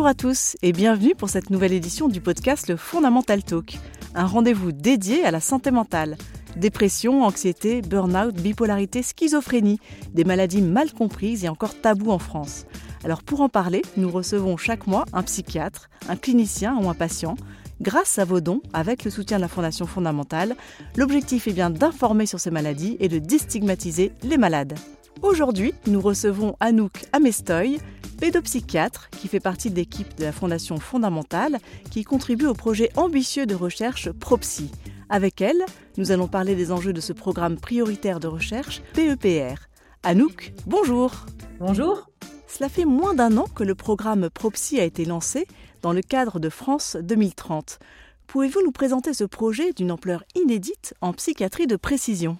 Bonjour à tous et bienvenue pour cette nouvelle édition du podcast Le Fondamental Talk, un rendez-vous dédié à la santé mentale. Dépression, anxiété, burn-out, bipolarité, schizophrénie, des maladies mal comprises et encore tabous en France. Alors pour en parler, nous recevons chaque mois un psychiatre, un clinicien ou un patient. Grâce à vos dons, avec le soutien de la Fondation fondamentale, l'objectif est bien d'informer sur ces maladies et de déstigmatiser les malades. Aujourd'hui, nous recevons Anouk Amestoy, pédopsychiatre qui fait partie de l'équipe de la Fondation fondamentale qui contribue au projet ambitieux de recherche ProPsy. Avec elle, nous allons parler des enjeux de ce programme prioritaire de recherche PEPR. Anouk, bonjour. Bonjour. Cela fait moins d'un an que le programme ProPsy a été lancé dans le cadre de France 2030. Pouvez-vous nous présenter ce projet d'une ampleur inédite en psychiatrie de précision?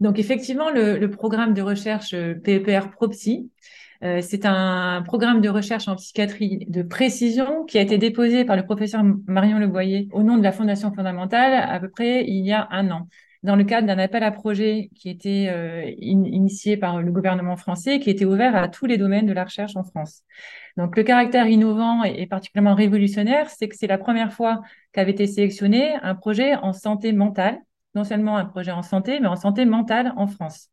Donc effectivement, le, programme de recherche euh, PEPR ProPsy, euh, c'est un programme de recherche en psychiatrie de précision qui a été déposé par le professeur Marion Leboyer au nom de la Fondation fondamentale à peu près il y a un an dans le cadre d'un appel à projet qui était euh, initié par le gouvernement français qui était ouvert à tous les domaines de la recherche en France. Donc le caractère innovant et, particulièrement révolutionnaire, c'est que c'est la première fois qu'avait été sélectionné un projet en santé mentale, non seulement un projet en santé, mais en santé mentale en France.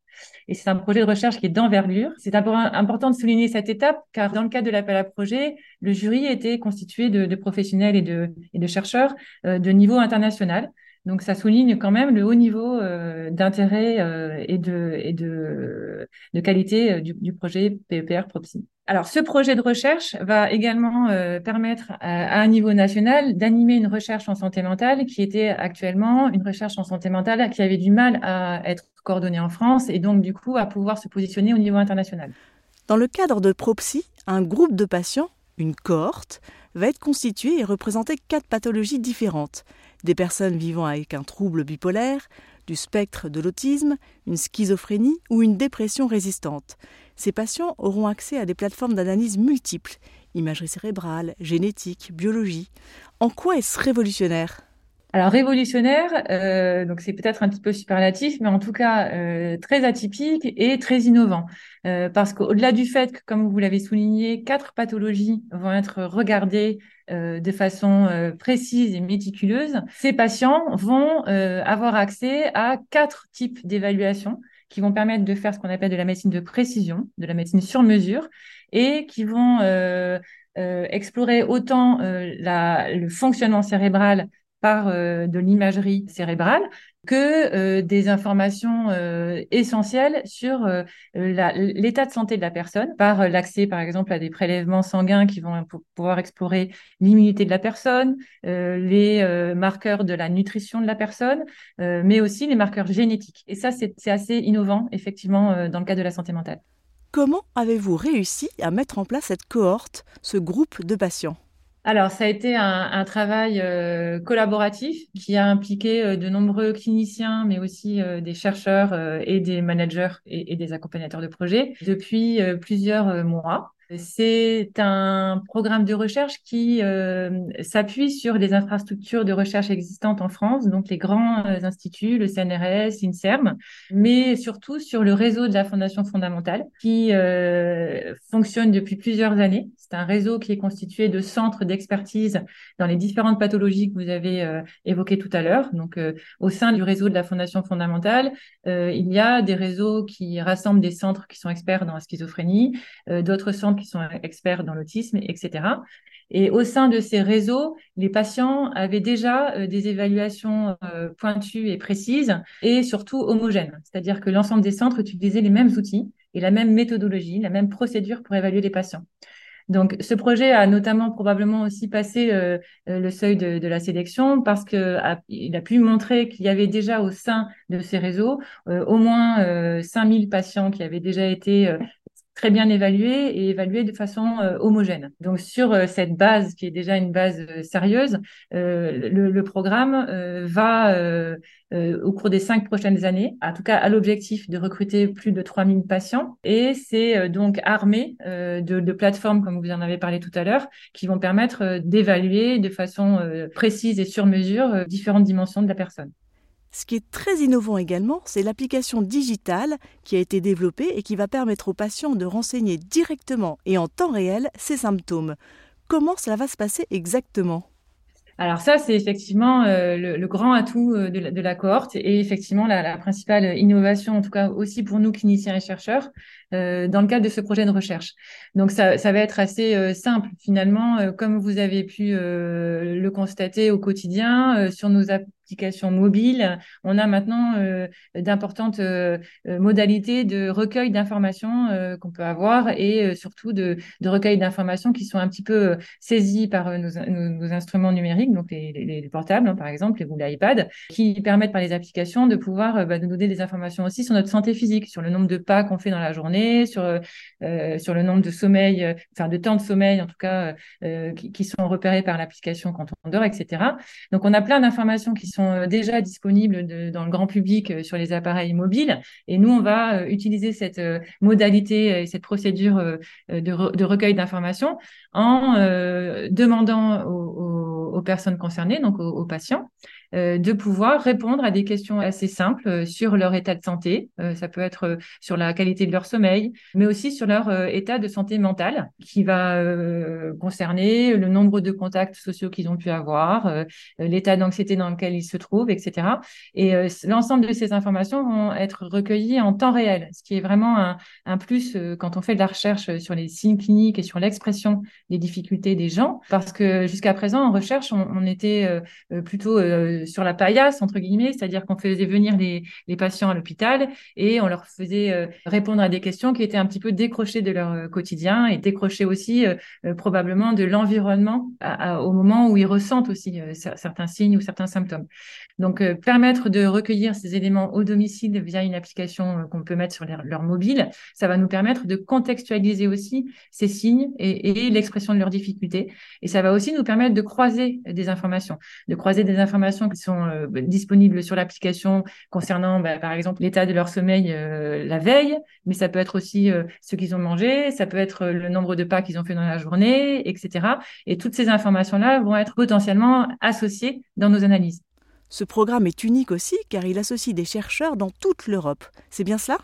Et c'est un projet de recherche qui est d'envergure. C'est important de souligner cette étape car dans le cadre de l'appel à projet, le jury était constitué de, professionnels et de, chercheurs euh, de niveau international. Donc ça souligne quand même le haut niveau euh, d'intérêt euh, et, de, qualité du, projet PEPR Propsy. Alors ce projet de recherche va également permettre à, un niveau national d'animer une recherche en santé mentale qui était actuellement une recherche en santé mentale qui avait du mal à être coordonnée en France et donc du coup à pouvoir se positionner au niveau international. Dans le cadre de Propsy, un groupe de patients, une cohorte, va être constitué et représenter quatre pathologies différentes des personnes vivant avec un trouble bipolaire, du spectre de l'autisme, une schizophrénie ou une dépression résistante. Ces patients auront accès à des plateformes d'analyse multiples, imagerie cérébrale, génétique, biologie. En quoi est-ce révolutionnaire? Alors révolutionnaire, euh, donc c'est peut-être un petit peu superlatif, mais en tout cas euh, très atypique et très innovant. Euh, parce qu'au-delà du fait que, comme vous l'avez souligné, quatre pathologies vont être regardées de façon précise et méticuleuse, ces patients vont avoir accès à quatre types d'évaluations qui vont permettre de faire ce qu'on appelle de la médecine de précision, de la médecine sur mesure, et qui vont explorer autant la, le fonctionnement cérébral par euh, de l'imagerie cérébrale que euh, des informations euh, essentielles sur l'état de santé de la personne par l'accès par exemple à des prélèvements sanguins qui vont pouvoir explorer l'immunité de la personne, les marqueurs de la nutrition de la personne, mais aussi les marqueurs génétiques. Et ça, c'est assez innovant effectivement dans le cadre de la santé mentale. Comment avez-vous réussi à mettre en place cette cohorte, ce groupe de patients? Alors, ça a été un, travail euh, collaboratif qui a impliqué euh, de nombreux cliniciens, mais aussi euh, des chercheurs et des managers et, des accompagnateurs de projets depuis plusieurs mois. C'est un programme de recherche qui euh, s'appuie sur les infrastructures de recherche existantes en France, donc les grands euh, instituts, le CNRS, l'INSERM, mais surtout sur le réseau de la Fondation fondamentale qui euh, fonctionne depuis plusieurs années. C'est un réseau qui est constitué de centres d'expertise dans les différentes pathologies que vous avez évoquées tout à l'heure. Donc, au sein du réseau de la Fondation fondamentale, il y a des réseaux qui rassemblent des centres qui sont experts dans la schizophrénie, d'autres centres qui sont experts dans l'autisme, etc. Et au sein de ces réseaux, les patients avaient déjà euh, des évaluations euh, pointues et précises et surtout homogènes. C'est-à-dire que l'ensemble des centres utilisaient les mêmes outils et la même méthodologie, la même procédure pour évaluer les patients. Donc, ce projet a notamment probablement aussi passé euh, le seuil de, la sélection parce que il a pu montrer qu'il y avait déjà au sein de ces réseaux au moins 5000 patients qui avaient déjà été très bien évalué et évalué de façon euh, homogène. Donc sur euh, cette base qui est déjà une base euh, sérieuse, le, programme va au cours des cinq prochaines années, en tout cas à l'objectif de recruter plus de 3000 patients et c'est donc armé de, de, plateformes comme vous en avez parlé tout à l'heure qui vont permettre d'évaluer de façon précise et sur mesure différentes dimensions de la personne. Ce qui est très innovant également, c'est l'application digitale qui a été développée et qui va permettre aux patients de renseigner directement et en temps réel ses symptômes. comment cela va se passer exactement? Alors ça, c'est effectivement euh, le, grand atout euh, de, la, cohorte et effectivement la, principale innovation, en tout cas aussi pour nous cliniciens et chercheurs, euh, dans le cadre de ce projet de recherche. Donc ça, va être assez simple finalement, comme vous avez pu le constater au quotidien sur nos applications mobiles. On a maintenant d'importantes modalités de recueil d'informations qu'on peut avoir et surtout de, recueil d'informations qui sont un petit peu saisies par nos, instruments numériques donc les, portables hein, par exemple, ou l'iPad, qui permettent par les applications de pouvoir euh, bah, nous donner des informations aussi sur notre santé physique, sur le nombre de pas qu'on fait dans la journée, sur, euh, sur le nombre de sommeil, euh, enfin de temps de sommeil en tout cas, qui, sont repérés par l'application quand on dort, etc. Donc on a plein d'informations qui sont déjà disponibles dans le grand public sur les appareils mobiles, et nous on va utiliser cette modalité et cette procédure de, recueil d'informations en demandant aux, personnes concernées, donc aux patients, euh, de pouvoir répondre à des questions assez simples euh, sur leur état de santé. Euh, ça peut être sur la qualité de leur sommeil, mais aussi sur leur état de santé mentale, qui va concerner le nombre de contacts sociaux qu'ils ont pu avoir, l'état d'anxiété dans lequel ils se trouvent, etc. Et l'ensemble de ces informations vont être recueillies en temps réel, ce qui est vraiment un, plus quand on fait de la recherche sur les signes cliniques et sur l'expression des difficultés des gens, parce que jusqu'à présent, en recherche, on était plutôt sur la paillasse, entre guillemets, c'est-à-dire qu'on faisait venir les, patients à l'hôpital et on leur faisait euh, répondre à des questions qui étaient un petit peu décrochées de leur euh, quotidien et décrochées aussi euh, probablement de l'environnement au moment où ils ressentent aussi certains signes ou certains symptômes. Donc, permettre de recueillir ces éléments au domicile via une application qu'on peut mettre sur leur mobile, ça va nous permettre de contextualiser aussi ces signes et, et l'expression de leurs difficultés. Et ça va aussi nous permettre de croiser des informations, de croiser des informations sont euh, disponibles sur l'application concernant, bah, par exemple, l'état de leur sommeil euh, la veille, mais ça peut être aussi euh, ce qu'ils ont mangé, ça peut être le nombre de pas qu'ils ont fait dans la journée, etc. Et toutes ces informations-là vont être potentiellement associées dans nos analyses. Ce programme est unique aussi car il associe des chercheurs dans toute l'Europe. C'est bien cela?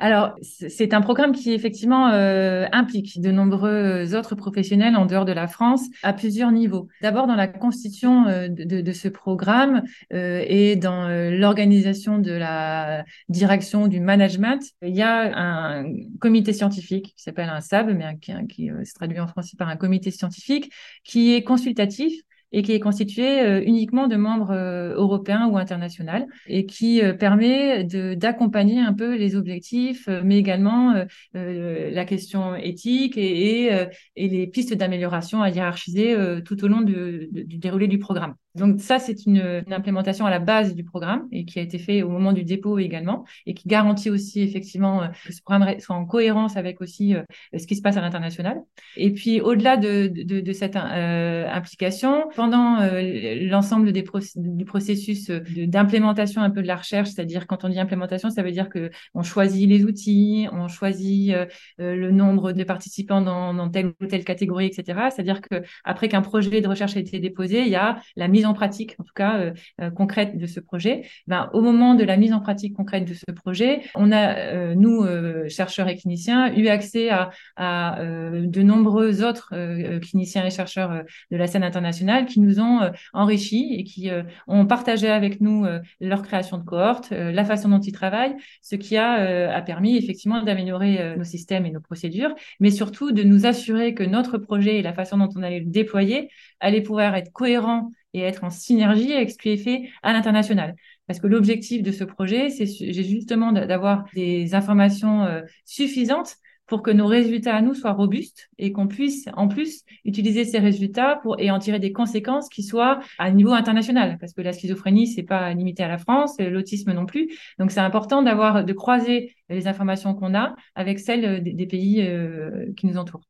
Alors, c'est un programme qui effectivement euh, implique de nombreux autres professionnels en dehors de la France à plusieurs niveaux. D'abord dans la constitution euh, de, ce programme euh, et dans l'organisation de la direction du management, il y a un comité scientifique qui s'appelle un SAB, mais qui se traduit en français par un comité scientifique, qui est consultatif et qui est constitué euh, uniquement de membres euh, européens ou internationaux et qui euh, permet d'accompagner un peu les objectifs, mais également la question éthique et, les pistes d'amélioration à hiérarchiser tout au long du déroulé du programme. Donc ça, c'est une, une, implémentation à la base du programme et qui a été fait au moment du dépôt également et qui garantit aussi effectivement que ce programme soit en cohérence avec aussi ce qui se passe à l'international. Et puis au-delà de, de, de, cette implication, pendant euh, l'ensemble des du processus euh, d'implémentation un peu de la recherche, c'est-à-dire quand on dit implémentation, ça veut dire que on choisit les outils, on choisit euh, le nombre de participants dans, dans, telle ou telle catégorie, etc. C'est-à-dire que après qu'un projet de recherche a été déposé, il y a la mise en pratique, en tout cas concrète de ce projet. Ben, au moment de la mise en pratique concrète de ce projet, on a nous chercheurs et cliniciens eu accès à, à de nombreux autres cliniciens et chercheurs de la scène internationale qui nous ont euh, enrichis et qui euh, ont partagé avec nous euh, leur création de cohorte, la façon dont ils travaillent, ce qui a, a permis effectivement d'améliorer nos systèmes et nos procédures, mais surtout de nous assurer que notre projet et la façon dont on allait le déployer allait pouvoir être cohérent et être en synergie avec ce qui est fait à l'international. Parce que l'objectif de ce projet, c'est justement d'avoir des informations suffisantes pour que nos résultats à nous soient robustes et qu'on puisse en plus utiliser ces résultats pour et en tirer des conséquences qui soient à niveau international parce que la schizophrénie c'est pas limité à la France l'autisme non plus donc c'est important d'avoir de croiser les informations qu'on a avec celles des, pays euh, qui nous entourent.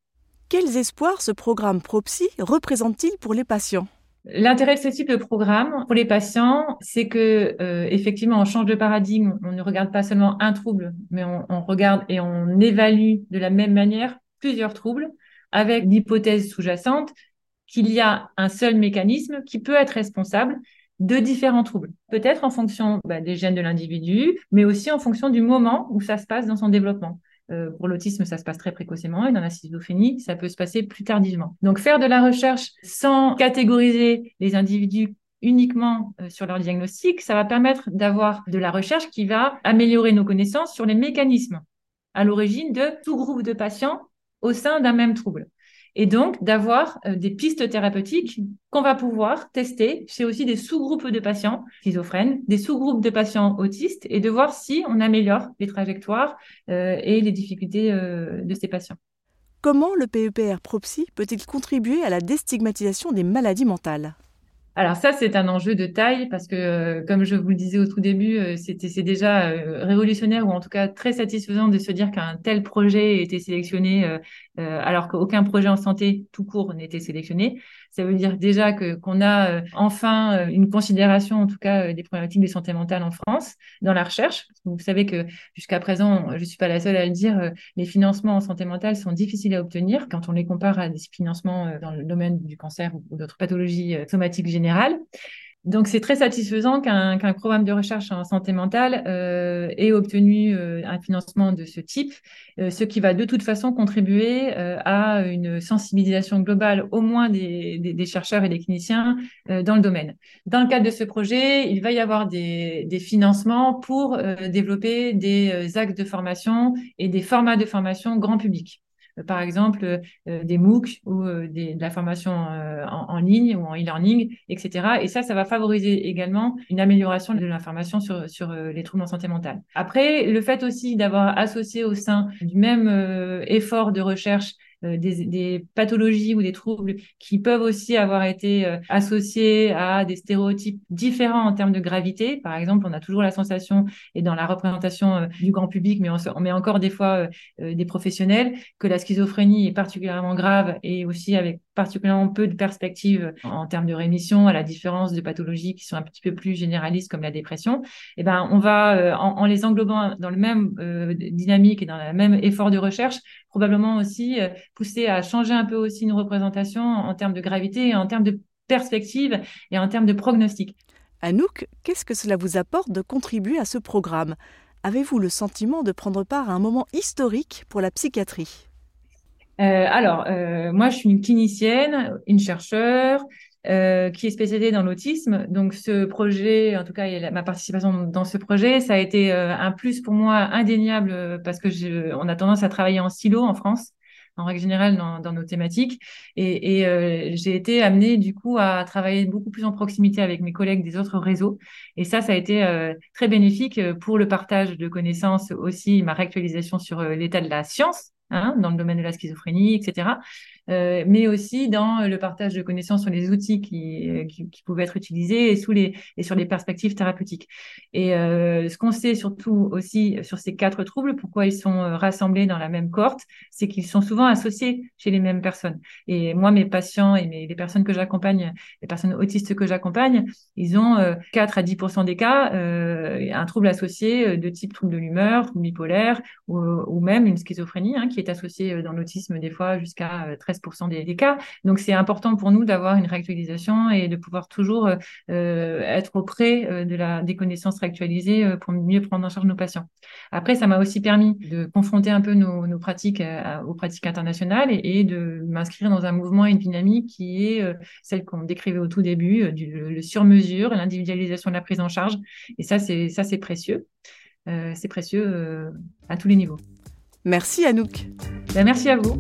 Quels espoirs ce programme Propsy représente-t-il pour les patients? L'intérêt de ce type de programme pour les patients, c'est que euh, effectivement, on change de paradigme. On ne regarde pas seulement un trouble, mais on, regarde et on évalue de la même manière plusieurs troubles, avec l'hypothèse sous-jacente qu'il y a un seul mécanisme qui peut être responsable de différents troubles. Peut-être en fonction bah, des gènes de l'individu, mais aussi en fonction du moment où ça se passe dans son développement. Pour l'autisme, ça se passe très précocement, et dans la schizophrénie, ça peut se passer plus tardivement. Donc faire de la recherche sans catégoriser les individus uniquement sur leur diagnostic, ça va permettre d'avoir de la recherche qui va améliorer nos connaissances sur les mécanismes à l'origine de tout groupe de patients au sein d'un même trouble et donc d'avoir euh, des pistes thérapeutiques qu'on va pouvoir tester chez aussi des sous-groupes de patients schizophrènes, des sous-groupes de patients autistes, et de voir si on améliore les trajectoires euh, et les difficultés euh, de ces patients. Comment le PEPR Propsy peut-il contribuer à la déstigmatisation des maladies mentales? Alors ça, c'est un enjeu de taille parce que, euh, comme je vous le disais au tout début, euh, c'était c'est déjà euh, révolutionnaire ou en tout cas très satisfaisant de se dire qu'un tel projet ait été sélectionné alors qu'aucun projet en santé tout court n'était sélectionné. Ça veut dire déjà que qu'on a euh, enfin euh, une considération, en tout cas, euh, des problématiques de santé mentale en France dans la recherche. Vous savez que jusqu'à présent, je suis pas la seule à le dire, les financements en santé mentale sont difficiles à obtenir quand on les compare à des financements dans le domaine du cancer ou d'autres pathologies somatiques générales. Donc, c'est très satisfaisant qu'un programme de recherche en santé mentale euh, ait obtenu euh, un financement de ce type, euh, ce qui va de toute façon contribuer à une sensibilisation globale, au moins des, chercheurs et des cliniciens dans le domaine. Dans le cadre de ce projet, il va y avoir des, des financements pour développer des actes de formation et des formats de formation grand public. Euh, par exemple euh, des MOOC ou euh, des, de la formation en, ligne ou en e-learning, etc. Et ça, ça va favoriser également une amélioration de l'information sur, sur les troubles en santé mentale. Après, le fait aussi d'avoir associé au sein du même effort de recherche euh, des, pathologies ou des troubles qui peuvent aussi avoir été euh, associés à des stéréotypes différents en termes de gravité. Par exemple, on a toujours la sensation, et dans la représentation euh, du grand public, mais on, met encore des fois des professionnels, que la schizophrénie est particulièrement grave et aussi avec particulièrement peu de perspectives en termes de rémission, à la différence de pathologies qui sont un petit peu plus généralistes comme la dépression. Eh ben, on va, en, en, les englobant dans le même dynamique et dans le même effort de recherche, probablement aussi pousser à changer un peu aussi une représentation en termes de gravité, en termes de perspective et en termes de prognostic. Anouk, qu'est-ce que cela vous apporte de contribuer à ce programme? Avez-vous le sentiment de prendre part à un moment historique pour la psychiatrie? Euh, alors, euh, moi, je suis une clinicienne, une chercheure euh, qui est spécialisée dans l'autisme. Donc, ce projet, en tout cas, ma participation dans ce projet, ça a été un plus pour moi indéniable parce que je, on a tendance à travailler en silo en France en règle générale dans, nos thématiques. Et, euh, j'ai été amenée du coup à travailler beaucoup plus en proximité avec mes collègues des autres réseaux. Et ça, ça a été euh, très bénéfique pour le partage de connaissances, aussi ma réactualisation sur euh, l'état de la science. Hein, dans le domaine de la schizophrénie, etc. Euh, mais aussi dans le partage de connaissances sur les outils qui, euh, qui, pouvaient être utilisés et, sur les perspectives thérapeutiques. Et euh, ce qu'on sait surtout aussi sur ces quatre troubles, pourquoi ils sont euh, rassemblés dans la même cohorte, c'est qu'ils sont souvent associés chez les mêmes personnes. Et moi, mes patients et mes, les personnes que j'accompagne, les personnes autistes que j'accompagne, ils ont 4 à 10% des cas un trouble associé de type trouble de l'humeur, bipolaire ou, ou, même une schizophrénie hein, qui est associée dans l'autisme des fois jusqu'à 13 des, cas. Donc, c'est important pour nous d'avoir une réactualisation et de pouvoir toujours euh, être auprès euh, de la, des connaissances réactualisées euh, pour mieux prendre en charge nos patients. Après, ça m'a aussi permis de confronter un peu nos, nos pratiques aux pratiques internationales et, de m'inscrire dans un mouvement et une dynamique qui est celle qu'on décrivait au tout début, du, le sur-mesure, l'individualisation de la prise en charge. Et ça, c'est ça, c'est précieux. c'est précieux à tous les niveaux. Merci Anouk. Ben, merci à vous.